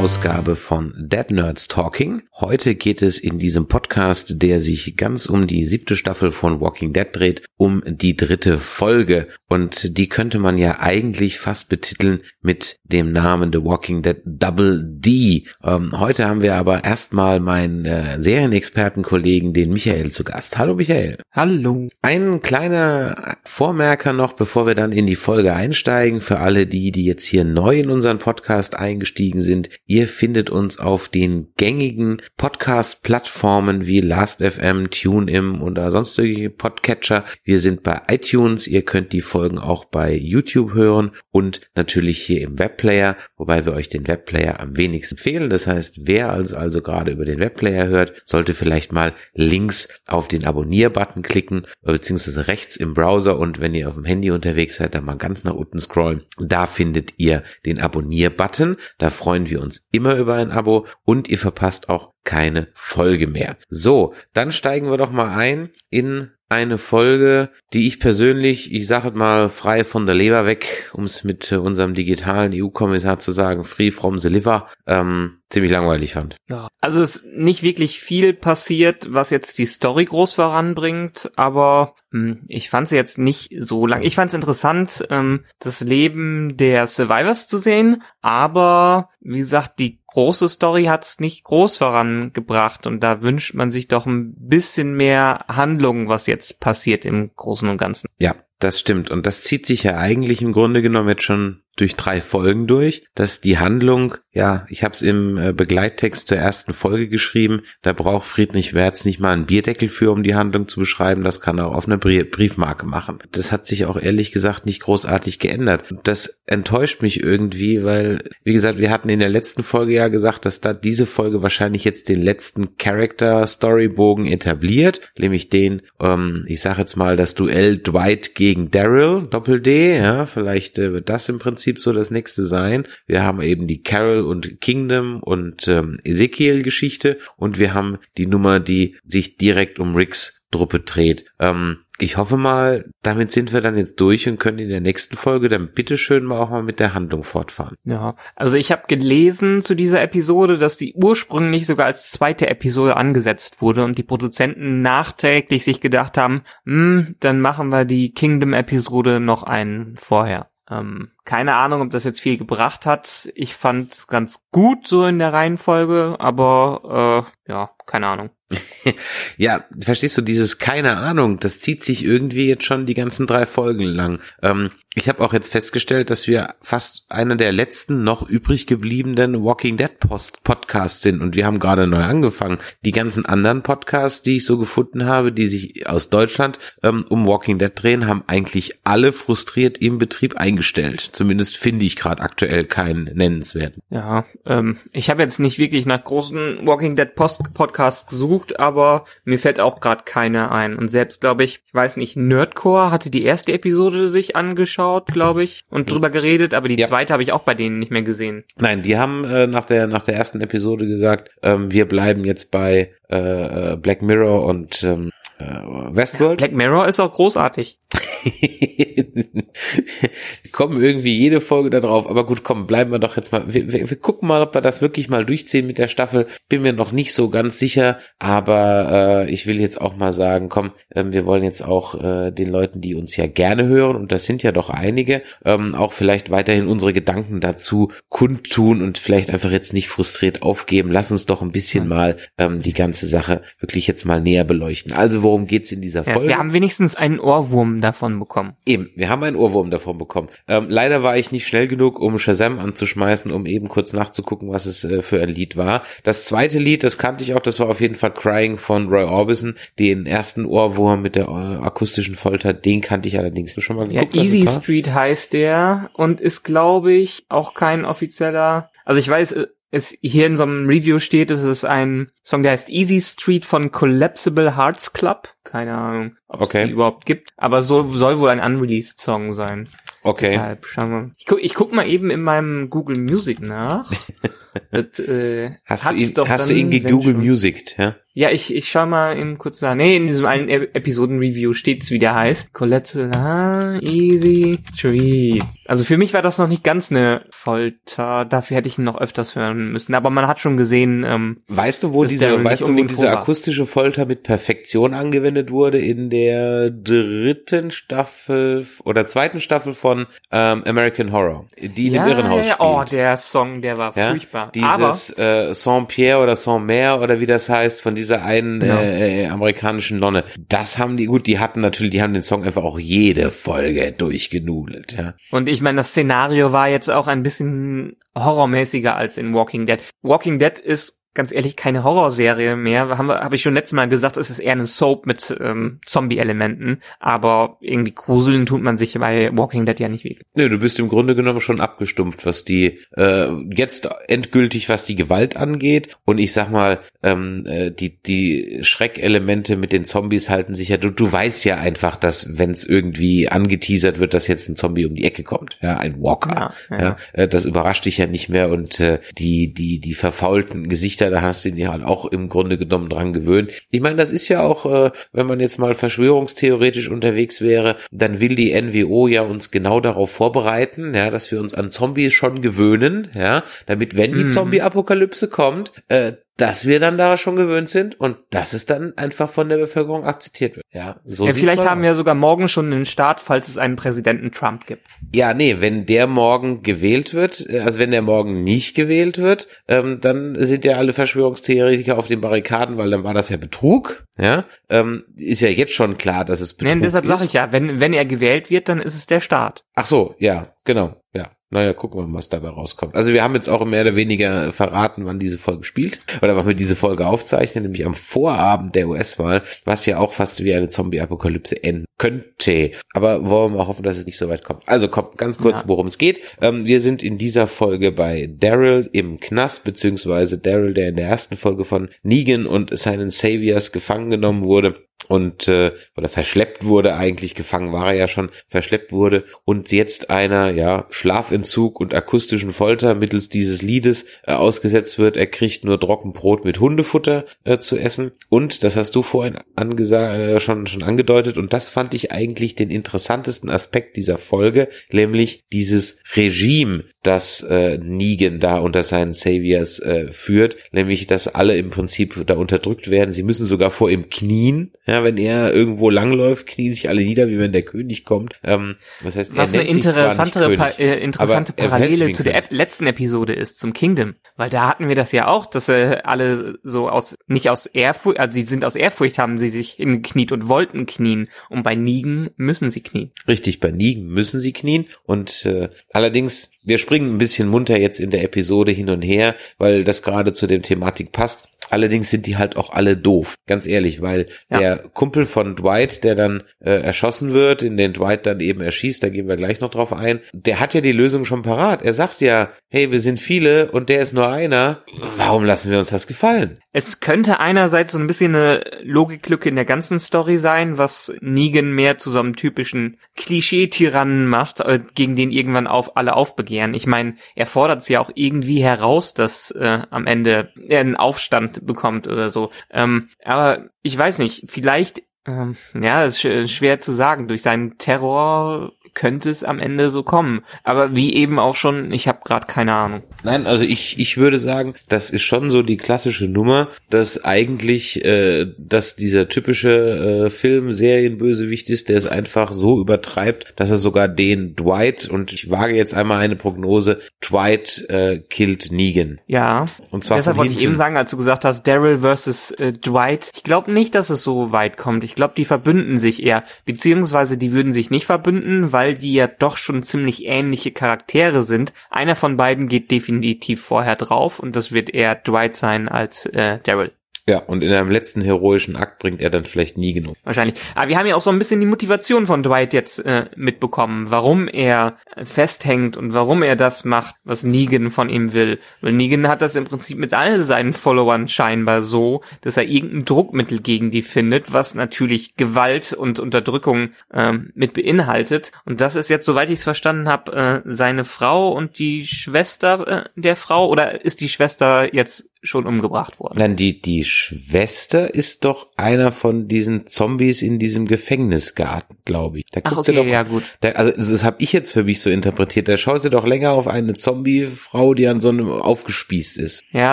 Ausgabe von Dead Nerds Talking. Heute geht es in diesem Podcast, der sich ganz um die siebte Staffel von Walking Dead dreht, um die dritte Folge. Und die könnte man ja eigentlich fast betiteln mit dem Namen The Walking Dead Double D. Ähm, heute haben wir aber erstmal meinen äh, Serienexpertenkollegen, den Michael, zu Gast. Hallo Michael. Hallo. Ein kleiner Vormerker noch, bevor wir dann in die Folge einsteigen, für alle die, die jetzt hier neu in unseren Podcast eingestiegen sind. Ihr findet uns auf den gängigen Podcast-Plattformen wie Last.fm, TuneIn oder sonstige Podcatcher. Wir sind bei iTunes. Ihr könnt die Folgen auch bei YouTube hören und natürlich hier im Webplayer, wobei wir euch den Webplayer am wenigsten fehlen. Das heißt, wer also, also gerade über den Webplayer hört, sollte vielleicht mal links auf den Abonnier-Button klicken, beziehungsweise rechts im Browser und wenn ihr auf dem Handy unterwegs seid, dann mal ganz nach unten scrollen. Da findet ihr den Abonnier-Button. Da freuen wir uns immer über ein Abo und ihr verpasst auch keine Folge mehr. So, dann steigen wir doch mal ein in eine Folge, die ich persönlich, ich sage mal frei von der Leber weg, um es mit äh, unserem digitalen EU-Kommissar zu sagen, free from the liver, ähm, ziemlich langweilig fand. Ja, also es ist nicht wirklich viel passiert, was jetzt die Story groß voranbringt, aber hm, ich fand sie jetzt nicht so lang. Ich fand es interessant, ähm, das Leben der Survivors zu sehen, aber wie gesagt, die große Story hat's nicht groß vorangebracht und da wünscht man sich doch ein bisschen mehr Handlung, was jetzt passiert im Großen und Ganzen. Ja, das stimmt. Und das zieht sich ja eigentlich im Grunde genommen jetzt schon durch drei Folgen durch, dass die Handlung, ja, ich habe es im äh, Begleittext zur ersten Folge geschrieben, da braucht Friedrich Wertz nicht mal einen Bierdeckel für, um die Handlung zu beschreiben, das kann er auch auf einer Briefmarke machen. Das hat sich auch ehrlich gesagt nicht großartig geändert. Das enttäuscht mich irgendwie, weil, wie gesagt, wir hatten in der letzten Folge ja gesagt, dass da diese Folge wahrscheinlich jetzt den letzten Character-Storybogen etabliert, nämlich den, ähm, ich sage jetzt mal, das Duell Dwight gegen Daryl, Doppel-D, ja, vielleicht äh, wird das im Prinzip Prinzip so das nächste sein. Wir haben eben die Carol und Kingdom und ähm, Ezekiel Geschichte und wir haben die Nummer, die sich direkt um Ricks Truppe dreht. Ähm, ich hoffe mal, damit sind wir dann jetzt durch und können in der nächsten Folge dann bitteschön mal auch mal mit der Handlung fortfahren. Ja, also ich habe gelesen zu dieser Episode, dass die ursprünglich sogar als zweite Episode angesetzt wurde und die Produzenten nachträglich sich gedacht haben, hm, dann machen wir die Kingdom-Episode noch einen vorher. Ähm, keine Ahnung, ob das jetzt viel gebracht hat. Ich fand ganz gut so in der Reihenfolge, aber äh, ja, keine Ahnung. ja, verstehst du, dieses keine Ahnung, das zieht sich irgendwie jetzt schon die ganzen drei Folgen lang. Ähm, ich habe auch jetzt festgestellt, dass wir fast einer der letzten noch übrig gebliebenen Walking Dead Post Podcasts sind und wir haben gerade neu angefangen. Die ganzen anderen Podcasts, die ich so gefunden habe, die sich aus Deutschland ähm, um Walking Dead drehen, haben eigentlich alle frustriert im Betrieb eingestellt. Zumindest finde ich gerade aktuell keinen nennenswerten. Ja, ähm, ich habe jetzt nicht wirklich nach großen Walking Dead Post Podcasts gesucht, aber mir fällt auch gerade keiner ein. Und selbst glaube ich, ich weiß nicht, Nerdcore hatte die erste Episode sich angeschaut angeschaut, glaube ich, und drüber geredet, aber die ja. zweite habe ich auch bei denen nicht mehr gesehen. Nein, die haben äh, nach der nach der ersten Episode gesagt, ähm, wir bleiben jetzt bei äh, Black Mirror und ähm, äh, Westworld. Black Mirror ist auch großartig. kommen irgendwie jede Folge da drauf. Aber gut, komm, bleiben wir doch jetzt mal. Wir, wir, wir, gucken mal, ob wir das wirklich mal durchziehen mit der Staffel. Bin mir noch nicht so ganz sicher. Aber äh, ich will jetzt auch mal sagen, komm, äh, wir wollen jetzt auch äh, den Leuten, die uns ja gerne hören, und das sind ja doch einige, ähm, auch vielleicht weiterhin unsere Gedanken dazu kundtun und vielleicht einfach jetzt nicht frustriert aufgeben. Lass uns doch ein bisschen mal ähm, die ganze Sache wirklich jetzt mal näher beleuchten. Also worum geht's in dieser Folge? Ja, wir haben wenigstens einen Ohrwurm davon bekommen. Eben, wir haben einen Ohrwurm davon bekommen. Ähm, leider war ich nicht schnell genug, um Shazam anzuschmeißen, um eben kurz nachzugucken, was es äh, für ein Lied war. Das zweite Lied, das kannte ich auch, das war auf jeden Fall Crying von Roy Orbison. Den ersten Ohrwurm mit der äh, akustischen Folter, den kannte ich allerdings schon mal geguckt. Ja, Easy Street heißt der und ist, glaube ich, auch kein offizieller also ich weiß, äh, es hier in so einem Review steht, es ist ein Song, der heißt Easy Street von Collapsible Hearts Club. Keine Ahnung, ob okay. es die überhaupt gibt. Aber so soll wohl ein unreleased Song sein. Okay. Deshalb schauen wir. Ich guck, ich guck mal eben in meinem Google Music nach. Das, äh, Hast du ihn, hast du dann, ihn wenn gegoogelt. Music, ja? Ja, ich, ich schau mal eben kurz nach. Nee, in diesem einen E- Episoden-Review steht's, wie der heißt. Colette, ah, Easy Treat. Also für mich war das noch nicht ganz eine Folter. Dafür hätte ich ihn noch öfters hören müssen. Aber man hat schon gesehen, ähm, Weißt du, wo diese, weißt du, wo diese akustische Folter mit Perfektion angewendet wurde? In der dritten Staffel oder zweiten Staffel von ähm, American Horror, die in ja, dem Irrenhaus ja. spielt. Oh, der Song, der war Ja, furchtbar. Aber Dieses äh, Saint-Pierre oder Saint-Mer oder wie das heißt, von dieser einen Genau. äh, äh, amerikanischen Nonne. Das haben die, gut, die hatten natürlich, die haben den Song einfach auch jede Folge durchgenudelt, ja. Und ich meine, das Szenario war jetzt auch ein bisschen horrormäßiger als in Walking Dead. Walking Dead ist ganz ehrlich keine Horrorserie mehr. Haben wir, habe ich schon letztes Mal gesagt, es ist eher eine Soap mit ähm, Zombie-Elementen. Aber irgendwie gruseln tut man sich bei Walking Dead ja nicht wirklich. Nö, du bist im Grunde genommen schon abgestumpft, was die äh, jetzt endgültig, was die Gewalt angeht. Und ich sag mal, ähm, äh, die die Schreckelemente mit den Zombies halten sich ja. Du, du weißt ja einfach, dass wenn es irgendwie angeteasert wird, dass jetzt ein Zombie um die Ecke kommt, ja, ein Walker, Ja, ja, ja. äh, das überrascht dich ja nicht mehr. Und äh, die die die verfaulten Gesichter, da hast du dich halt auch im Grunde genommen dran gewöhnt. Ich meine, das ist ja auch, äh, wenn man jetzt mal verschwörungstheoretisch unterwegs wäre, dann will die NWO ja uns genau darauf vorbereiten, ja, dass wir uns an Zombies schon gewöhnen, ja, damit wenn die Mhm. Zombie-Apokalypse kommt, äh, dass wir dann da schon gewöhnt sind und dass es dann einfach von der Bevölkerung akzeptiert wird. Ja, so ja, vielleicht haben aus. wir sogar morgen schon einen Start, falls es einen Präsidenten Trump gibt. Ja, nee, wenn der morgen gewählt wird, äh, also wenn der morgen nicht gewählt wird, ähm, dann sind ja alle Verschwörungstheoretiker auf den Barrikaden, weil dann war das ja Betrug. Ja, ähm, ist ja jetzt schon klar, dass es Betrug Nee, deshalb ist. sage ich ja, wenn, wenn er gewählt wird, dann ist es der Start. Ach so, ja, genau, ja. Naja, gucken wir mal, was dabei rauskommt. Also wir haben jetzt auch mehr oder weniger verraten, wann diese Folge spielt oder wann wir diese Folge aufzeichnen, nämlich am Vorabend der US-Wahl, was ja auch fast wie eine Zombie-Apokalypse enden könnte. Aber wollen wir mal hoffen, dass es nicht so weit kommt. Also kommt ganz kurz, Ja. worum es geht. Ähm, wir sind in dieser Folge bei Daryl im Knast, beziehungsweise Daryl, der in der ersten Folge von Negan und seinen Saviors gefangen genommen wurde und äh, oder verschleppt wurde eigentlich gefangen war er ja schon verschleppt wurde. Und jetzt einer ja Schlafentzug und akustischen Folter mittels dieses Liedes äh, ausgesetzt wird. Er kriegt nur Trockenbrot mit Hundefutter äh, zu essen. Und das hast du vorhin angesa äh, schon schon angedeutet. Und das fand ich eigentlich den interessantesten Aspekt dieser Folge nämlich dieses Regime das äh, Negan da unter seinen Saviors äh, führt, nämlich dass alle im Prinzip da unterdrückt werden. Sie müssen sogar vor ihm knien, ja, wenn er irgendwo langläuft, knien sich alle nieder, wie wenn der König kommt. Ähm, das heißt, Was eine interessantere, pa äh, interessante er Parallele zu der. Ep letzten Episode ist, zum Kingdom. Weil da hatten wir das ja auch, dass äh, alle so aus, nicht aus Ehrfurcht, also sie sind aus Ehrfurcht, haben sie sich hingekniet und wollten knien. Und bei Nigen müssen sie knien. Richtig, bei Negan müssen sie knien und äh, allerdings, wir springen ein bisschen munter jetzt in der Episode hin und her, weil das gerade zu dem Thematik passt. Allerdings sind die halt auch alle doof, ganz ehrlich, weil Ja. der Kumpel von Dwight, der dann äh, erschossen wird, in den Dwight dann eben erschießt, da gehen wir gleich noch drauf ein, der hat ja die Lösung schon parat. Er sagt ja, hey, wir sind viele und der ist nur einer. Warum lassen wir uns das gefallen? Es könnte einerseits so ein bisschen eine Logiklücke in der ganzen Story sein, was Negan mehr zu so einem typischen Klischee-Tyrannen macht, äh, gegen den irgendwann auf alle aufbegehren. Ich meine, er fordert es ja auch irgendwie heraus, dass äh, am Ende er einen Aufstand bekommt oder so. Ähm, aber ich weiß nicht, vielleicht, ähm, ja, ist sch schwer zu sagen. Durch seinen Terror könnte es am Ende so kommen. Aber wie eben auch schon, ich habe gerade keine Ahnung. Nein, also ich, ich würde sagen, das ist schon so die klassische Nummer, dass eigentlich, äh, dass dieser typische äh, Film Serienbösewicht ist, der es einfach so übertreibt, dass er sogar den Dwight, und ich wage jetzt einmal eine Prognose, Dwight äh, killt Negan. Ja, Und zwar deshalb wollte ich eben sagen, als du gesagt hast, Daryl versus äh, Dwight. Ich glaube nicht, dass es so weit kommt. Ich glaube, die verbünden sich eher. Beziehungsweise die würden sich nicht verbünden, weil die ja doch schon ziemlich ähnliche Charaktere sind. Einer von beiden geht definitiv vorher drauf und das wird eher Dwight sein als äh, Daryl. Ja, und in einem letzten heroischen Akt bringt er dann vielleicht nie genug. Wahrscheinlich. Aber wir haben ja auch so ein bisschen die Motivation von Dwight jetzt äh, mitbekommen, warum er festhängt und warum er das macht, was Negan von ihm will. Weil Negan hat das im Prinzip mit all seinen Followern scheinbar so, dass er irgendein Druckmittel gegen die findet, was natürlich Gewalt und Unterdrückung ähm, mit beinhaltet. Und das ist jetzt, soweit ich es verstanden habe, äh, seine Frau und die Schwester äh, der Frau oder ist die Schwester jetzt schon umgebracht worden. Nein, die, die Schwester ist doch einer von diesen Zombies in diesem Gefängnisgarten, glaube ich. Da Ach, okay, doch, ja gut. Da, also das habe ich jetzt für mich so interpretiert. Da schaut sie doch länger auf eine Zombie-Frau, die an so einem aufgespießt ist. Ja,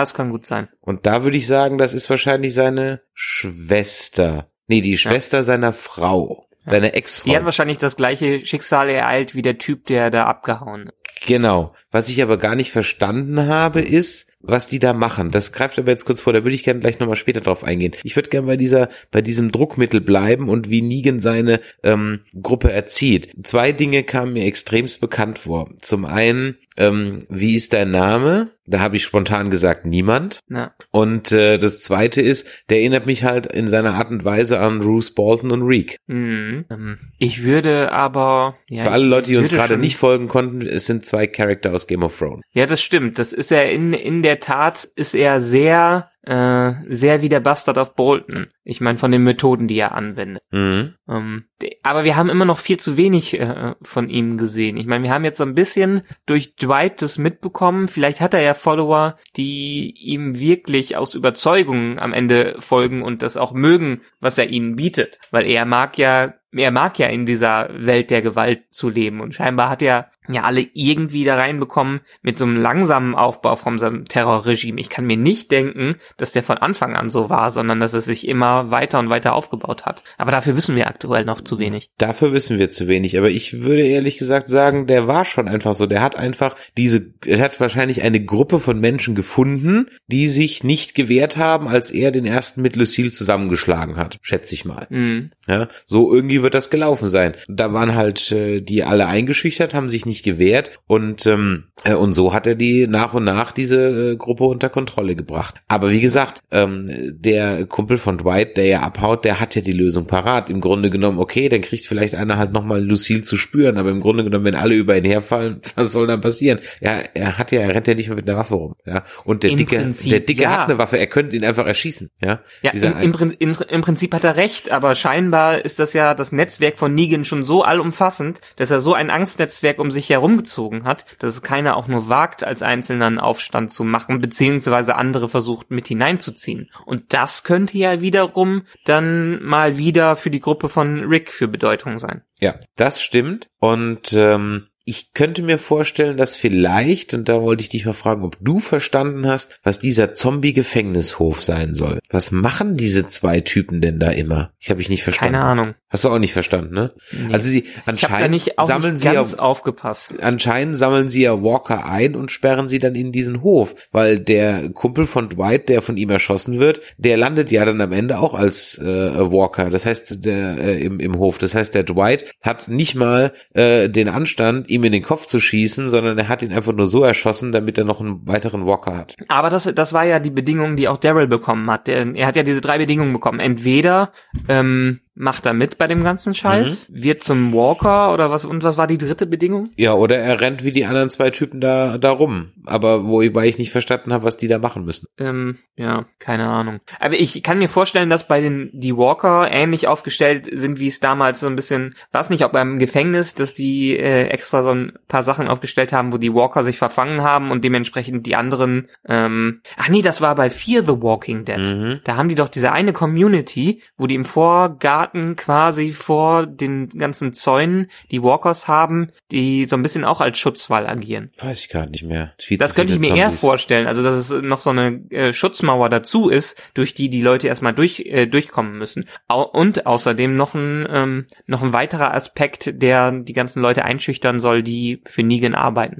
das kann gut sein. Und da würde ich sagen, das ist wahrscheinlich seine Schwester. Nee, die Schwester ja. seiner Frau. Seine Ex-Frau. Die hat wahrscheinlich das gleiche Schicksal ereilt wie der Typ, der da abgehauen ist. Genau. Was ich aber gar nicht verstanden habe, ist, was die da machen. Das greift aber jetzt kurz vor, da würde ich gerne gleich nochmal später drauf eingehen. Ich würde gerne bei dieser, bei diesem Druckmittel bleiben und wie Negan seine ähm, Gruppe erzieht. Zwei Dinge kamen mir extremst bekannt vor. Zum einen, ähm, wie ist dein Name? Da habe ich spontan gesagt, niemand. Ja. Und äh, das zweite ist, der erinnert mich halt in seiner Art und Weise an Bruce Bolton und Reek. Mhm. Ähm, ich würde aber... Ja, Für alle Leute, die uns gerade nicht folgen konnten, es sind zwei Charakter aus Game of Thrones. Ja, das stimmt. Das ist ja in, in der Tat, ist er sehr äh, sehr wie der Bastard of Bolton. Ich meine, von den Methoden, die er anwendet. Mhm. Ähm, aber wir haben immer noch viel zu wenig äh, von ihm gesehen. Ich meine, wir haben jetzt so ein bisschen durch Dwight das mitbekommen. Vielleicht hat er ja Follower, die ihm wirklich aus Überzeugung am Ende folgen und das auch mögen, was er ihnen bietet. Weil er mag ja er mag ja in dieser Welt der Gewalt zu leben und scheinbar hat er ja alle irgendwie da reinbekommen mit so einem langsamen Aufbau von seinem Terrorregime. Ich kann mir nicht denken, dass der von Anfang an so war, sondern dass es sich immer weiter und weiter aufgebaut hat. Aber dafür wissen wir aktuell noch zu wenig. Dafür wissen wir zu wenig. Aber ich würde ehrlich gesagt sagen, der war schon einfach so. Der hat einfach diese, er hat wahrscheinlich eine Gruppe von Menschen gefunden, die sich nicht gewehrt haben, als er den ersten mit Lucille zusammengeschlagen hat. Schätze ich mal. Mhm. Ja, so irgendwie wird das gelaufen sein. Da waren halt äh, die alle eingeschüchtert, haben sich nicht gewehrt und ähm, äh, und so hat er die nach und nach diese äh, Gruppe unter Kontrolle gebracht. Aber wie gesagt, ähm, der Kumpel von Dwight, der ja abhaut, der hat ja die Lösung parat. Im Grunde genommen, okay, dann kriegt vielleicht einer halt nochmal Lucille zu spüren, aber im Grunde genommen, wenn alle über ihn herfallen, was soll dann passieren? Ja, er hat ja, er rennt ja nicht mehr mit einer Waffe rum. Ja, und der Im Dicke, Prinzip, der Dicke ja. hat eine Waffe, er könnte ihn einfach erschießen. Ja, ja im, im, im, im Prinzip hat er recht, aber scheinbar ist das ja das Netzwerk von Negan schon so allumfassend, dass er so ein Angstnetzwerk um sich herumgezogen hat, dass es keiner auch nur wagt, als Einzelner einen Aufstand zu machen, beziehungsweise andere versucht mit hineinzuziehen. Und das könnte ja wiederum dann mal wieder für die Gruppe von Rick für Bedeutung sein. Ja, das stimmt. Und ähm, ich könnte mir vorstellen, dass vielleicht, und da wollte ich dich mal fragen, ob du verstanden hast, was dieser Zombie-Gefängnishof sein soll. Was machen diese zwei Typen denn da immer? Ich habe ich nicht verstanden. Keine Ahnung. Hast du auch nicht verstanden, ne? Nee. Also sie anscheinend nicht, sammeln sie ja, aufgepasst. Anscheinend sammeln sie ja Walker ein und sperren sie dann in diesen Hof, weil der Kumpel von Dwight, der von ihm erschossen wird, der landet ja dann am Ende auch als äh, Walker. Das heißt, der äh, im, im Hof. Das heißt, der Dwight hat nicht mal äh, den Anstand, ihm in den Kopf zu schießen, sondern er hat ihn einfach nur so erschossen, damit er noch einen weiteren Walker hat. Aber das, das war ja die Bedingung, die auch Daryl bekommen hat. Der, er hat ja diese drei Bedingungen bekommen. Entweder ähm, macht er mit bei dem ganzen Scheiß, mhm. wird zum Walker oder was und was war die dritte Bedingung? Ja, oder er rennt wie die anderen zwei Typen da da rum, aber wobei ich nicht verstanden habe, was die da machen müssen. Ähm, ja, keine Ahnung. Aber ich kann mir vorstellen, dass bei den die Walker ähnlich aufgestellt sind, wie es damals so ein bisschen, war nicht auch beim Gefängnis, dass die äh, extra so ein paar Sachen aufgestellt haben, wo die Walker sich verfangen haben und dementsprechend die anderen ähm, ach nee, das war bei Fear the Walking Dead. Mhm. Da haben die doch diese eine Community, wo die im Vorgarten Garten quasi vor den ganzen Zäunen die Walkers haben, die so ein bisschen auch als Schutzwall agieren. Weiß ich gar nicht mehr. Viel das könnte ich mir Zombies. eher vorstellen, also dass es noch so eine äh, Schutzmauer dazu ist, durch die die Leute erstmal durch äh, durchkommen müssen. Au und außerdem noch ein ähm, noch ein weiterer Aspekt, der die ganzen Leute einschüchtern soll, die für Negan arbeiten.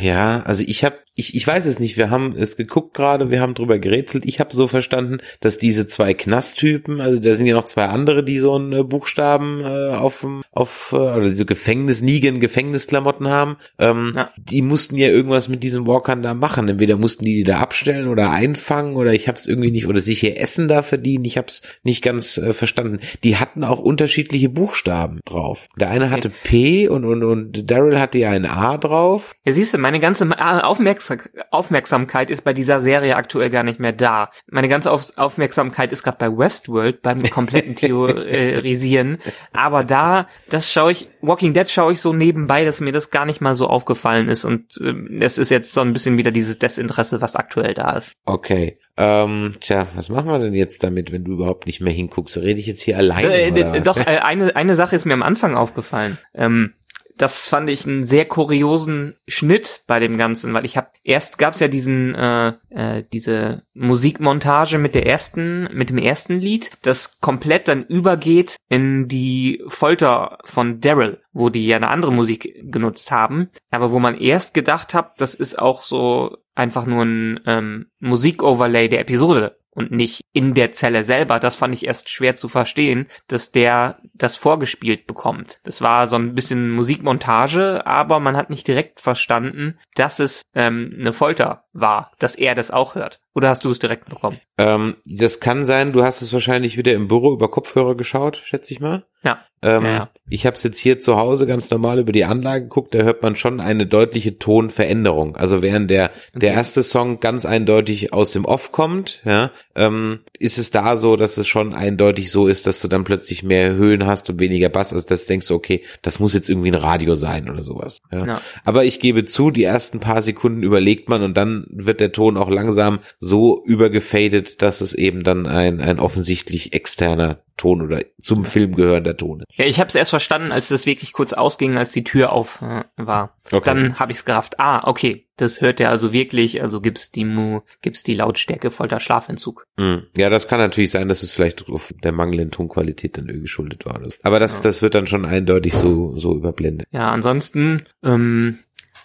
Ja, also ich habe ich, ich weiß es nicht, wir haben es geguckt gerade, wir haben drüber gerätselt. Ich habe so verstanden, dass diese zwei Knasttypen, also da sind ja noch zwei andere, die so einen äh, Buchstaben äh, auf, auf äh, oder diese Gefängnis, Negan Gefängnisklamotten haben, ähm, ja. die mussten ja irgendwas mit diesen Walkern da machen. Entweder mussten die die da abstellen oder einfangen oder ich hab's irgendwie nicht, oder sich ihr Essen da verdienen. Ich hab's nicht ganz äh, verstanden. Die hatten auch unterschiedliche Buchstaben drauf. Der eine hatte P und, und, und Daryl hatte ja ein A drauf. Ja, siehst du, meine ganze Aufmerksam Aufmerksamkeit ist bei dieser Serie aktuell gar nicht mehr da. Meine ganze Auf Aufmerksamkeit ist gerade bei Westworld, beim kompletten Theorisieren. Aber da, das schaue ich, Walking Dead schaue ich so nebenbei, dass mir das gar nicht mal so aufgefallen ist. Und äh, es ist jetzt so ein bisschen wieder dieses Desinteresse, was aktuell da ist. Okay. Ähm, tja, was machen wir denn jetzt damit, wenn du überhaupt nicht mehr hinguckst? Rede ich jetzt hier alleine? Äh, äh, doch, eine, eine Sache ist mir am Anfang aufgefallen. Ähm, das fand ich einen sehr kuriosen Schnitt bei dem Ganzen, weil ich habe erst gab's ja diesen äh, äh, diese Musikmontage mit der ersten mit dem ersten Lied, das komplett dann übergeht in die Folter von Daryl, wo die ja eine andere Musik genutzt haben, aber wo man erst gedacht hat, das ist auch so einfach nur ein ähm, Musikoverlay der Episode und nicht in der Zelle selber. Das fand ich erst schwer zu verstehen, dass der das vorgespielt bekommt. Das war so ein bisschen Musikmontage, aber man hat nicht direkt verstanden, dass es ähm, eine Folter war, dass er das auch hört. Oder hast du es direkt bekommen? Ähm, das kann sein, du hast es wahrscheinlich wieder im Büro über Kopfhörer geschaut, schätze ich mal. Ja. Ähm, ja, ja. Ich habe es jetzt hier zu Hause ganz normal über die Anlage geguckt, da hört man schon eine deutliche Tonveränderung. Also während der okay. der erste Song ganz eindeutig aus dem Off kommt, ja, ähm, ist es da so, dass es schon eindeutig so ist, dass du dann plötzlich mehr Höhen hast und weniger Bass, also dass du denkst, okay, das muss jetzt irgendwie ein Radio sein oder sowas. Ja. ja. Aber ich gebe zu, die ersten paar Sekunden überlegt man und dann wird der Ton auch langsam so übergefadet, dass es eben dann ein, ein offensichtlich externer Ton oder zum Film gehörender Ton ist. Ja, ich habe es erst verstanden, als das wirklich kurz ausging, als die Tür auf äh, war. Okay. Dann habe ich es gerafft. Ah, okay, das hört er also wirklich, also gibt's die Mu, gibt's die Lautstärke Folter Schlafentzug. Mm. Ja, das kann natürlich sein, dass es vielleicht auf der mangelnden Tonqualität dann irgendwie geschuldet war. Aber das, ja. das wird dann schon eindeutig so, so überblendet. Ja, ansonsten, ähm,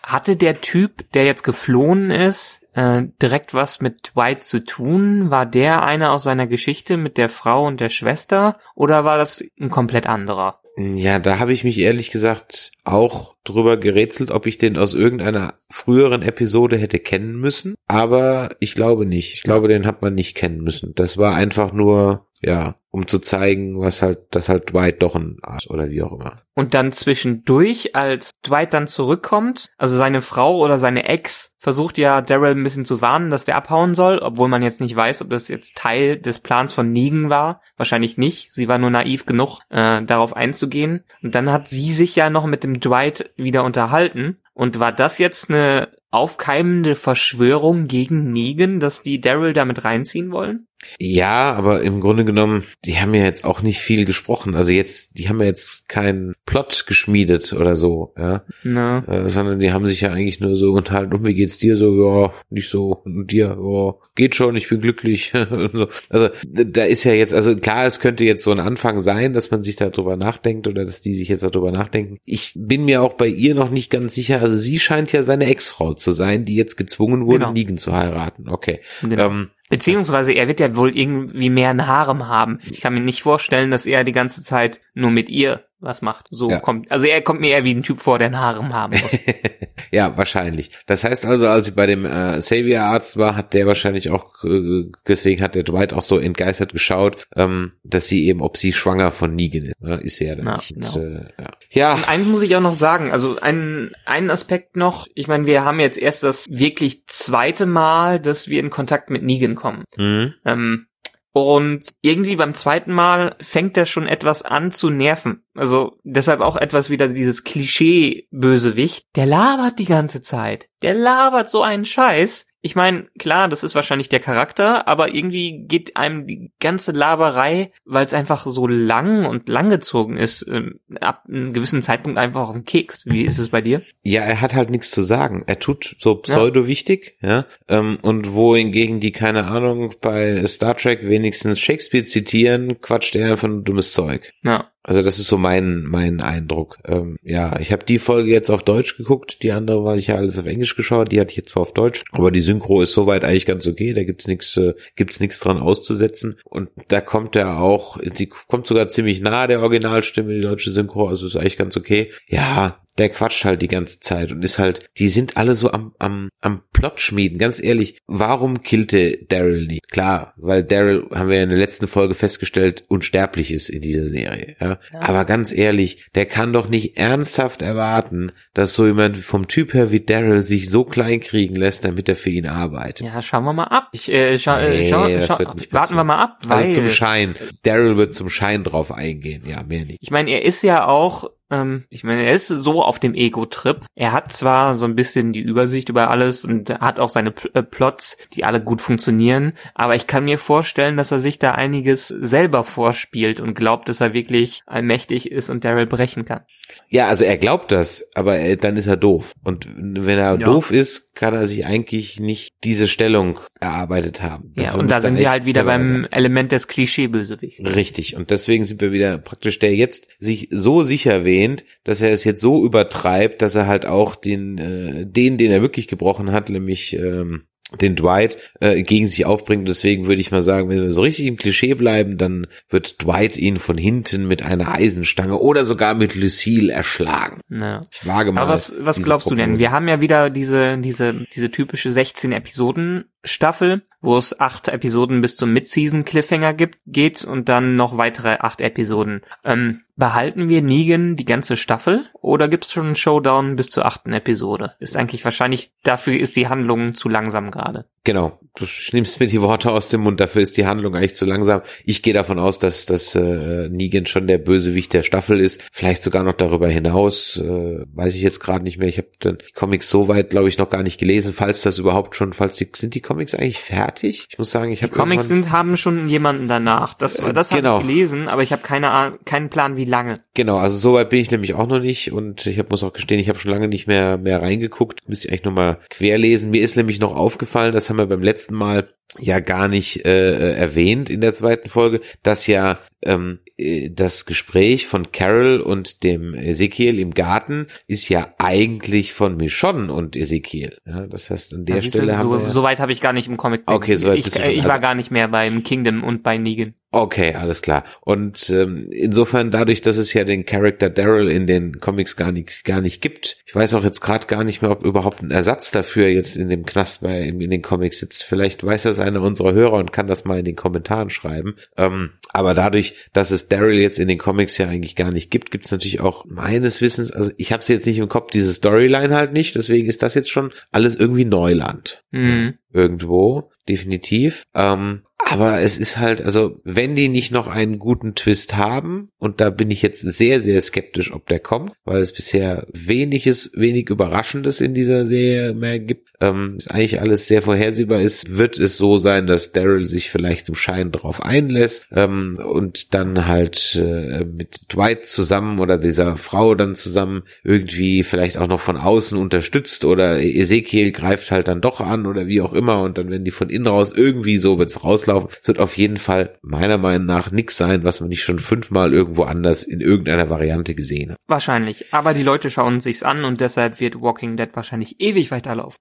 hatte der Typ, der jetzt geflohen ist, äh, direkt was mit Dwight zu tun? War der einer aus seiner Geschichte mit der Frau und der Schwester? Oder war das ein komplett anderer? Ja, da habe ich mich ehrlich gesagt auch drüber gerätselt, ob ich den aus irgendeiner früheren Episode hätte kennen müssen. Aber ich glaube nicht. Ich glaube, den hat man nicht kennen müssen. Das war einfach nur, ja, um zu zeigen, was halt, dass halt Dwight doch ein Arsch oder wie auch immer. Und dann zwischendurch, als Dwight dann zurückkommt, also seine Frau oder seine Ex versucht ja Daryl ein bisschen zu warnen, dass der abhauen soll, obwohl man jetzt nicht weiß, ob das jetzt Teil des Plans von Negan war. Wahrscheinlich nicht. Sie war nur naiv genug, äh, darauf einzugehen. Und dann hat sie sich ja noch mit dem Dwight wieder unterhalten. Und war das jetzt eine aufkeimende Verschwörung gegen Negan, dass die Daryl damit reinziehen wollen? Ja, aber im Grunde genommen, die haben ja jetzt auch nicht viel gesprochen. Also jetzt, die haben ja jetzt keinen Plot geschmiedet oder so, ja. No. Äh, sondern die haben sich ja eigentlich nur so unterhalten, und wie geht's dir so, ja, nicht so, und dir, ja, geht schon, ich bin glücklich. so. Also da ist ja jetzt, also klar, es könnte jetzt so ein Anfang sein, dass man sich darüber nachdenkt oder dass die sich jetzt darüber nachdenken. Ich bin mir auch bei ihr noch nicht ganz sicher, also sie scheint ja seine Ex-Frau zu sein, die jetzt gezwungen wurde, genau. Negan zu heiraten. Okay. Genau. Ähm, Beziehungsweise er wird ja wohl irgendwie mehr ein Harem haben. Ich kann mir nicht vorstellen, dass er die ganze Zeit nur mit ihr was macht. So ja. kommt, also er kommt mir eher wie ein Typ vor, der einen Harem haben muss. ja, wahrscheinlich. Das heißt also, als ich bei dem äh, Savior-Arzt war, hat der wahrscheinlich auch, äh, deswegen hat der Dwight auch so entgeistert geschaut, ähm, dass sie eben, ob sie schwanger von Negan ist. Ne? Ist sie ja dann ja, nicht. Genau. Äh, ja. ja. Und eins muss ich auch noch sagen, also ein, einen Aspekt noch, ich meine, wir haben jetzt erst das wirklich zweite Mal, dass wir in Kontakt mit Negan kommen. Mhm. Ähm, und irgendwie beim zweiten Mal fängt er schon etwas an zu nerven. Also deshalb auch etwas wieder dieses Klischee-Bösewicht. Der labert die ganze Zeit. Der labert so einen Scheiß. Ich meine, klar, das ist wahrscheinlich der Charakter, aber irgendwie geht einem die ganze Laberei, weil es einfach so lang und langgezogen ist, ähm, ab einem gewissen Zeitpunkt einfach auf den Keks. Wie ist es bei dir? Ja, er hat halt nichts zu sagen. Er tut so pseudo wichtig, ja, ja ähm, und wohingegen die, keine Ahnung, bei Star Trek wenigstens Shakespeare zitieren, quatscht er einfach ein dummes Zeug. Ja. Also das ist so mein mein Eindruck. Ähm, ja, ich habe die Folge jetzt auf Deutsch geguckt, die andere war ich ja alles auf Englisch geschaut, die hatte ich jetzt zwar auf Deutsch, aber die Synchro ist soweit eigentlich ganz okay, da gibt's nichts äh, gibt's nichts dran auszusetzen und da kommt er auch, die kommt sogar ziemlich nah der Originalstimme, die deutsche Synchro, also ist eigentlich ganz okay. Ja, der quatscht halt die ganze Zeit und ist halt, die sind alle so am, am, am Plot schmieden. Ganz ehrlich, warum killte Daryl nicht? Klar, weil Daryl, haben wir ja in der letzten Folge festgestellt, unsterblich ist in dieser Serie. Ja? ja. Aber ganz ehrlich, der kann doch nicht ernsthaft erwarten, dass so jemand vom Typ her wie Daryl sich so klein kriegen lässt, damit er für ihn arbeitet. Ja, schauen wir mal ab. Ich, äh, scha äh, nee, schau, schau, warten wir mal ab, weil also zum Schein. Daryl wird zum Schein drauf eingehen, ja, mehr nicht. Ich meine, er ist ja auch ähm, ich meine, er ist so auf dem Ego-Trip. Er hat zwar so ein bisschen die Übersicht über alles und hat auch seine Pl äh, Plots, die alle gut funktionieren, aber ich kann mir vorstellen, dass er sich da einiges selber vorspielt und glaubt, dass er wirklich allmächtig ist und Daryl brechen kann. Ja, also er glaubt das, aber er, dann ist er doof. Und wenn er ja. doof ist, kann er sich eigentlich nicht diese Stellung erarbeitet haben. Dafür ja, und da sind wir halt wieder beim sein. Element des Klischee-Bösewichts. Richtig. Und deswegen sind wir wieder praktisch der jetzt sich so sicher wähnt, dass er es jetzt so übertreibt, dass er halt auch den, äh, den, den er wirklich gebrochen hat, nämlich ähm, den Dwight äh, gegen sich aufbringt. Deswegen würde ich mal sagen, wenn wir so richtig im Klischee bleiben, dann wird Dwight ihn von hinten mit einer Eisenstange oder sogar mit Lucille erschlagen. Ja. Ich wage mal. Aber was, was glaubst Prognose. du denn? Wir haben ja wieder diese, diese, diese typische 16 Episoden Staffel, wo es acht Episoden bis zum Mid-Season Cliffhanger gibt, geht und dann noch weitere acht Episoden. Ähm, behalten wir Negan die ganze Staffel oder gibt's schon einen Showdown bis zur achten Episode? Ist eigentlich wahrscheinlich, dafür ist die Handlung zu langsam gerade. Genau, du nimmst mir die Worte aus dem Mund, dafür ist die Handlung eigentlich zu langsam. Ich gehe davon aus, dass, dass äh, Negan schon der Bösewicht der Staffel ist, vielleicht sogar noch darüber hinaus, äh, weiß ich jetzt gerade nicht mehr. Ich habe die Comics so weit, glaube ich, noch gar nicht gelesen, falls das überhaupt schon, falls die, sind die Comics eigentlich fertig? Ich muss sagen, ich habe Die Comics sind, haben schon jemanden danach. Das, äh, das genau. habe ich gelesen, aber ich habe keine keinen Plan, wie lange. Genau, also so weit bin ich nämlich auch noch nicht und ich hab, muss auch gestehen, ich habe schon lange nicht mehr mehr reingeguckt. Müsste ich eigentlich nochmal querlesen. Mir ist nämlich noch aufgefallen, das haben wir beim letzten Mal ja gar nicht äh, erwähnt in der zweiten Folge, dass ja ähm, äh, das Gespräch von Carol und dem Ezekiel im Garten ist ja eigentlich von Michonne und Ezekiel. Ja, das heißt, an der das Stelle haben so, wir... So weit habe ich gar nicht im Comic. Okay, so weit ich, ich, ich war gar nicht mehr beim Kingdom und bei Negan. Okay, alles klar. Und ähm, insofern dadurch, dass es ja den Charakter Daryl in den Comics gar nicht gar nicht gibt, ich weiß auch jetzt gerade gar nicht mehr, ob überhaupt ein Ersatz dafür jetzt in dem Knast bei in, in den Comics sitzt. Vielleicht weiß das einer unserer Hörer und kann das mal in den Kommentaren schreiben. Ähm, aber dadurch, dass es Daryl jetzt in den Comics ja eigentlich gar nicht gibt, gibt es natürlich auch meines Wissens, also ich habe es jetzt nicht im Kopf, diese Storyline halt nicht. Deswegen ist das jetzt schon alles irgendwie Neuland. Mhm. Irgendwo, definitiv. Ähm, aber es ist halt, also wenn die nicht noch einen guten Twist haben, und da bin ich jetzt sehr, sehr skeptisch, ob der kommt, weil es bisher weniges, wenig Überraschendes in dieser Serie mehr gibt, ähm, ist eigentlich alles sehr vorhersehbar ist, wird es so sein, dass Daryl sich vielleicht zum Schein drauf einlässt ähm, und dann halt äh, mit Dwight zusammen oder dieser Frau dann zusammen irgendwie vielleicht auch noch von außen unterstützt oder Ezekiel greift halt dann doch an oder wie auch immer und dann wenn die von innen raus irgendwie so wird's rauslaufen. Es wird auf jeden Fall meiner Meinung nach nix sein, was man nicht schon fünfmal irgendwo anders in irgendeiner Variante gesehen hat. Wahrscheinlich, aber die Leute schauen sich's an und deshalb wird Walking Dead wahrscheinlich ewig weiterlaufen.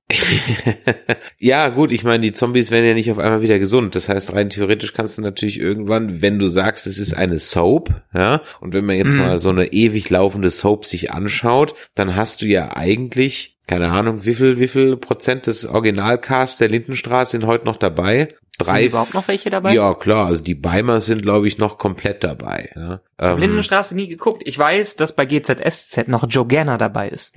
ja, gut, ich meine, die Zombies werden ja nicht auf einmal wieder gesund. Das heißt, rein theoretisch kannst du natürlich irgendwann, wenn du sagst, es ist eine Soap, ja, und wenn man jetzt mhm. mal so eine ewig laufende Soap sich anschaut, dann hast du ja eigentlich keine Ahnung, wie viel, wie viel Prozent des Originalcasts der Lindenstraße sind heute noch dabei? Drei. Sind überhaupt noch welche dabei? Ja, klar. Also die Beimer sind, glaube ich, noch komplett dabei. Ja. Ich habe ähm, Lindenstraße nie geguckt. Ich weiß, dass bei GZSZ noch Joe Gerner dabei ist.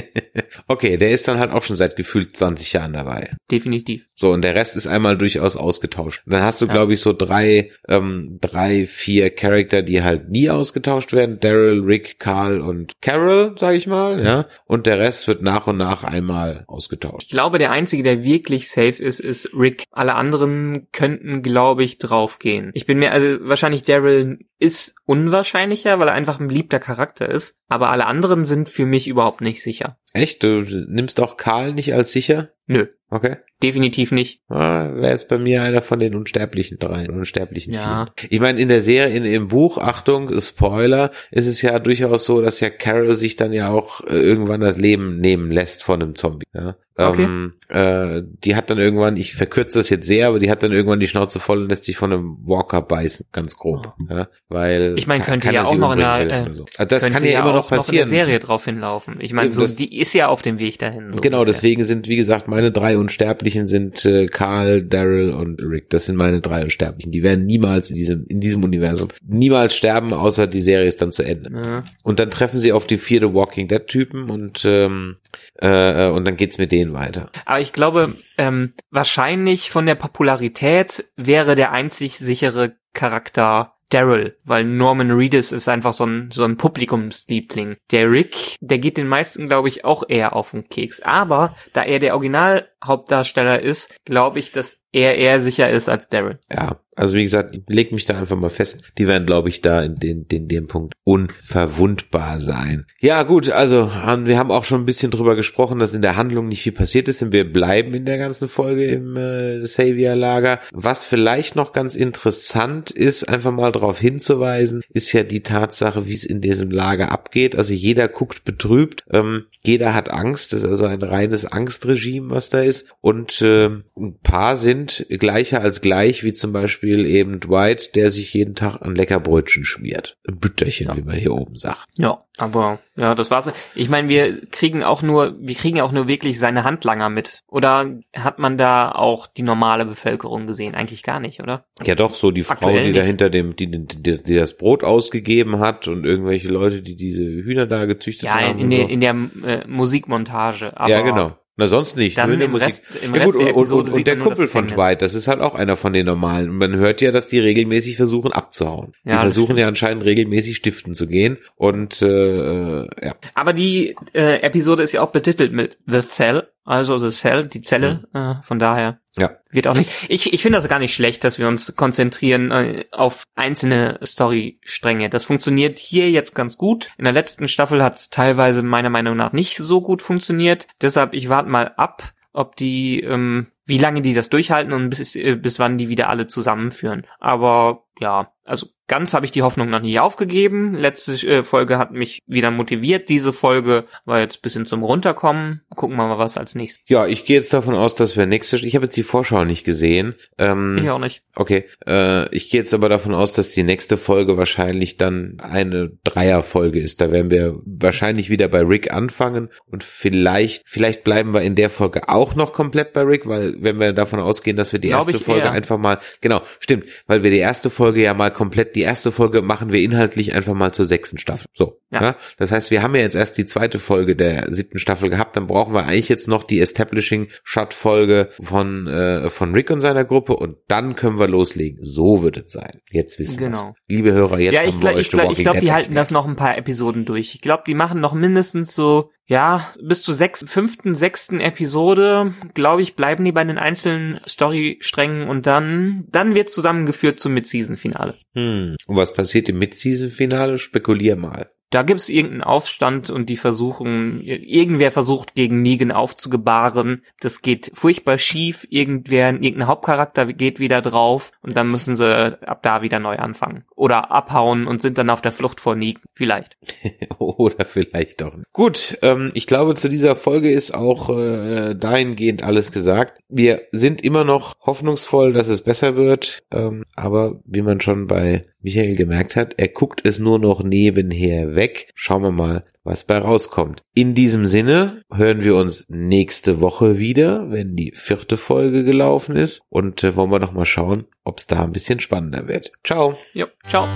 okay, der ist dann halt auch schon seit gefühlt 20 Jahren dabei. Definitiv. So, und der Rest ist einmal durchaus ausgetauscht. Und dann hast du, ja. glaube ich, so drei, ähm, drei, vier Charakter, die halt nie ausgetauscht werden. Daryl, Rick, Carl und Carol, sag ich mal, ja. Und der Rest wird nach und nach einmal ausgetauscht. Ich glaube, der einzige, der wirklich safe ist, ist Rick. Alle anderen könnten, glaube ich, draufgehen. Ich bin mir, also wahrscheinlich Daryl ist unwahrscheinlicher, weil er einfach ein beliebter Charakter ist. Aber alle anderen sind für mich überhaupt nicht sicher. Echt? Du nimmst auch Karl nicht als sicher? Nö. Okay. Definitiv nicht. Ah, Wäre jetzt bei mir einer von den unsterblichen drei, unsterblichen Ja. vier. Ich meine, in der Serie, in, im Buch, Achtung, Spoiler, ist es ja durchaus so, dass ja Carol sich dann ja auch äh, irgendwann das Leben nehmen lässt von einem Zombie. Ja? Okay. Ähm, äh, die hat dann irgendwann, ich verkürze das jetzt sehr, aber die hat dann irgendwann die Schnauze voll und lässt sich von einem Walker beißen, ganz grob. Ja? Weil Oh. Ich meine, könnte keiner ja auch noch in will äh, so. Also das kann ja, immer noch auch in passieren. der Serie drauf hinlaufen. Ich meine, Eben, so, die ist ja auf dem Weg dahin. So Genau, ungefähr. deswegen sind, wie gesagt, meine drei Unsterblichen sind äh, Carl, Daryl und Rick. Das sind meine drei Unsterblichen. Die werden niemals in diesem, in diesem Universum niemals sterben, außer die Serie ist dann zu Ende. Ja. Und dann treffen sie auf die vier The Walking Dead Typen und ähm, äh, und dann geht's mit denen weiter. Aber ich glaube, ähm, wahrscheinlich von der Popularität wäre der einzig sichere Charakter Daryl, weil Norman Reedus ist einfach so ein, so ein Publikumsliebling. Der Rick, der geht den meisten, glaube ich, auch eher auf den Keks. Aber da er der Originalhauptdarsteller ist, glaube ich, dass er eher sicher ist als Daryl. Ja, also wie gesagt, leg mich da einfach mal fest. Die werden, glaube ich, da in den, den, dem Punkt unverwundbar sein. Ja, gut, also haben- wir haben auch schon ein bisschen drüber gesprochen, dass in der Handlung nicht viel passiert ist und wir bleiben in der ganzen Folge im äh, Savior-Lager. Was vielleicht noch ganz interessant ist, einfach mal darauf hinzuweisen, ist ja die Tatsache, wie es in diesem Lager abgeht. Also jeder guckt betrübt, ähm, jeder hat Angst, das ist also ein reines Angstregime, was da ist. Und ähm, ein paar sind gleicher als gleich, wie zum Beispiel eben Dwight, der sich jeden Tag ein lecker Brötchen schmiert. Ein Bütterchen, Ja. wie man hier oben sagt. Ja, aber ja, das war's. Ich meine, wir kriegen auch nur, wir kriegen ja auch nur wirklich seine Handlanger mit. Oder hat man da auch die normale Bevölkerung gesehen? Eigentlich gar nicht, oder? Ja doch, so die Frau, Aktuell die da nicht. hinter dem, die, die, die das Brot ausgegeben hat und irgendwelche Leute, die diese Hühner da gezüchtet Ja, haben. in, in der, so. in der äh, Musikmontage. Aber ja, genau. Na, sonst nicht. Dann nur in der Musik. Rest- im ja, Rest gut, der und, Episode und, sieht und der Kumpel von. Dwight, das ist halt auch einer von den normalen. Und man hört ja, dass die regelmäßig versuchen abzuhauen. Die Ja, das versuchen ja anscheinend regelmäßig stiften zu gehen. Und äh, äh, ja. Aber die äh, Episode ist ja auch betitelt mit The Cell, also The Cell, die Zelle. Äh, von daher Ja. wird auch nicht. Ich, ich finde das gar nicht schlecht, dass wir uns konzentrieren äh, auf einzelne Storystränge. Das funktioniert hier jetzt ganz gut. In der letzten Staffel hat es teilweise meiner Meinung nach nicht so gut funktioniert. Deshalb, ich warte mal ab, ob die, ähm, wie lange die das durchhalten und bis, äh, bis wann die wieder alle zusammenführen. Aber ja, also ganz habe ich die Hoffnung noch nicht aufgegeben. Letzte äh, Folge hat mich wieder motiviert. Diese Folge war jetzt ein bisschen zum Runterkommen. Gucken wir mal, was als nächstes. Ja, ich gehe jetzt davon aus, dass wir nächste. Ich habe jetzt die Vorschau nicht gesehen. Ähm, Ich auch nicht. Okay, äh, ich gehe jetzt aber davon aus, dass die nächste Folge wahrscheinlich dann eine Dreierfolge ist. Da werden wir wahrscheinlich wieder bei Rick anfangen und vielleicht, vielleicht bleiben wir in der Folge auch noch komplett bei Rick, weil wenn wir davon ausgehen, dass wir die Glaub erste Folge eher. einfach mal, genau, stimmt, weil wir die erste Folge ja mal komplett, die erste Folge machen wir inhaltlich einfach mal zur sechsten Staffel. So, ja. Ja. Das heißt, wir haben ja jetzt erst die zweite Folge der siebten Staffel gehabt, dann brauchen wir eigentlich jetzt noch die Establishing Shot Folge von äh, von Rick und seiner Gruppe und dann können wir loslegen. So wird es sein. Jetzt wissen wir Genau. Liebe Hörer, jetzt ja, haben ich wir glaube, euch ich ich Walking glaub, Dead die halten das noch ein paar Episoden durch. Ich glaube, die machen noch mindestens so, ja, bis zur sechs, fünften, sechsten Episode, glaube ich, bleiben die bei den einzelnen Storysträngen und dann, dann wird zusammengeführt zum Mid-Season-Finale. Hm. Und was passiert im Mid-Season-Finale? Spekulier mal. Da gibt's irgendeinen Aufstand und die versuchen, irgendwer versucht gegen Negan aufzugebahren. Das geht furchtbar schief. Irgendwer, irgendein Hauptcharakter geht wieder drauf und dann müssen sie ab da wieder neu anfangen. Oder abhauen und sind dann auf der Flucht vor Negan. Vielleicht. Oder vielleicht auch nicht. Gut, ähm, ich glaube, zu dieser Folge ist auch äh, dahingehend alles gesagt. Wir sind immer noch hoffnungsvoll, dass es besser wird, ähm, aber wie man schon bei Michael gemerkt hat, er guckt es nur noch nebenher weg. Schauen wir mal, was bei rauskommt. In diesem Sinne hören wir uns nächste Woche wieder, wenn die vierte Folge gelaufen ist und äh, wollen wir noch mal schauen, ob es da ein bisschen spannender wird. Ciao. Jo, ciao.